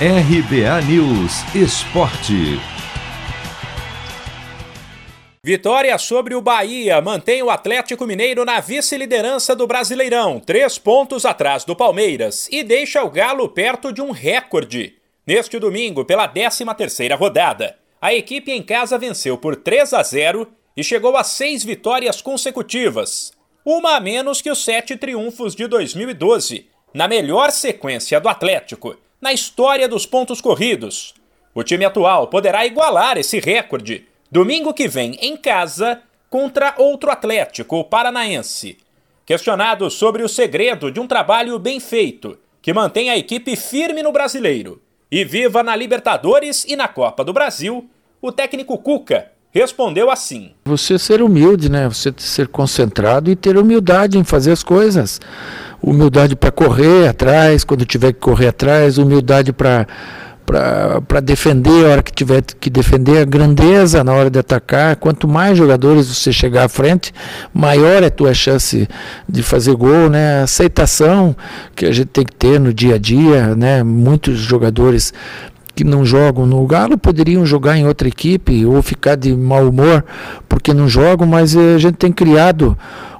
RBA News Esporte. Vitória sobre o Bahia mantém o Atlético Mineiro na vice-liderança do Brasileirão, três pontos atrás do Palmeiras, e deixa o Galo perto de um recorde. Neste domingo, pela 13ª rodada, a equipe em casa venceu por 3 a 0 e chegou a seis vitórias consecutivas, uma a menos que os sete triunfos de 2012, na melhor sequência do Atlético na história dos pontos corridos. O time atual poderá igualar esse recorde domingo que vem em casa contra outro Atlético, Paranaense. Questionado sobre o segredo de um trabalho bem feito, que mantém a equipe firme no brasileiro e viva na Libertadores e na Copa do Brasil, o técnico Cuca respondeu assim: Você ser humilde, né? Você ser concentrado e ter humildade em fazer as coisas. Humildade para correr atrás, quando tiver que correr atrás, humildade para para defender a hora que tiver que defender, a grandeza na hora de atacar. Quanto mais jogadores você chegar à frente, maior é a tua chance de fazer gol, né? Aceitação que a gente tem que ter no dia a dia, né? Muitos jogadores que não jogam no Galo poderiam jogar em outra equipe ou ficar de mau humor porque não jogam, mas eh, a gente tem criado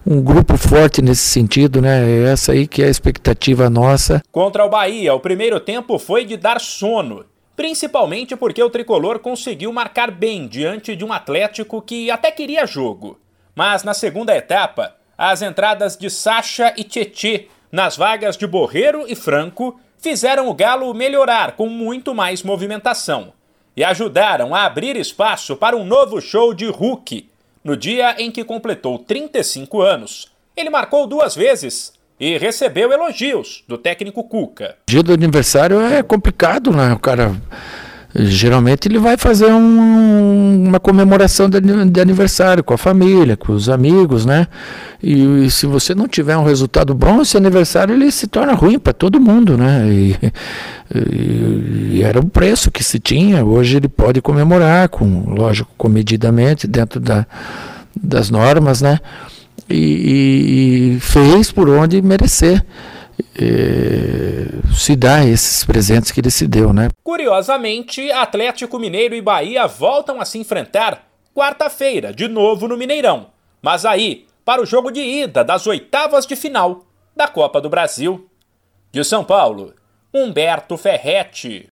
um grupo forte nesse sentido, né? É essa aí que é a expectativa nossa. Contra o Bahia, o primeiro tempo foi de dar sono, principalmente porque o tricolor conseguiu marcar bem diante de um Atlético que até queria jogo. Mas na segunda etapa, as entradas de Sacha e Tietê nas vagas de Borreiro e Franco fizeram o Galo melhorar com muito mais movimentação e ajudaram a abrir espaço para um novo show de Hulk. No dia em que completou 35 anos, ele marcou duas vezes e recebeu elogios do técnico Cuca. Dia do aniversário é complicado, né? O cara geralmente ele vai fazer um, comemoração de, aniversário com a família, com os amigos, né? E, e, se você não tiver um resultado bom, esse aniversário ele se torna ruim para todo mundo, né? E, e, e, era o preço que se tinha. Hoje ele pode comemorar, com lógico, comedidamente dentro da, das normas, né? e fez por onde merecer. Eh, se dá esses presentes que ele se deu, né? Curiosamente, Atlético Mineiro e Bahia voltam a se enfrentar quarta-feira, de novo no Mineirão. Mas aí, para o jogo de ida das oitavas de final da Copa do Brasil. De São Paulo, Humberto Ferretti.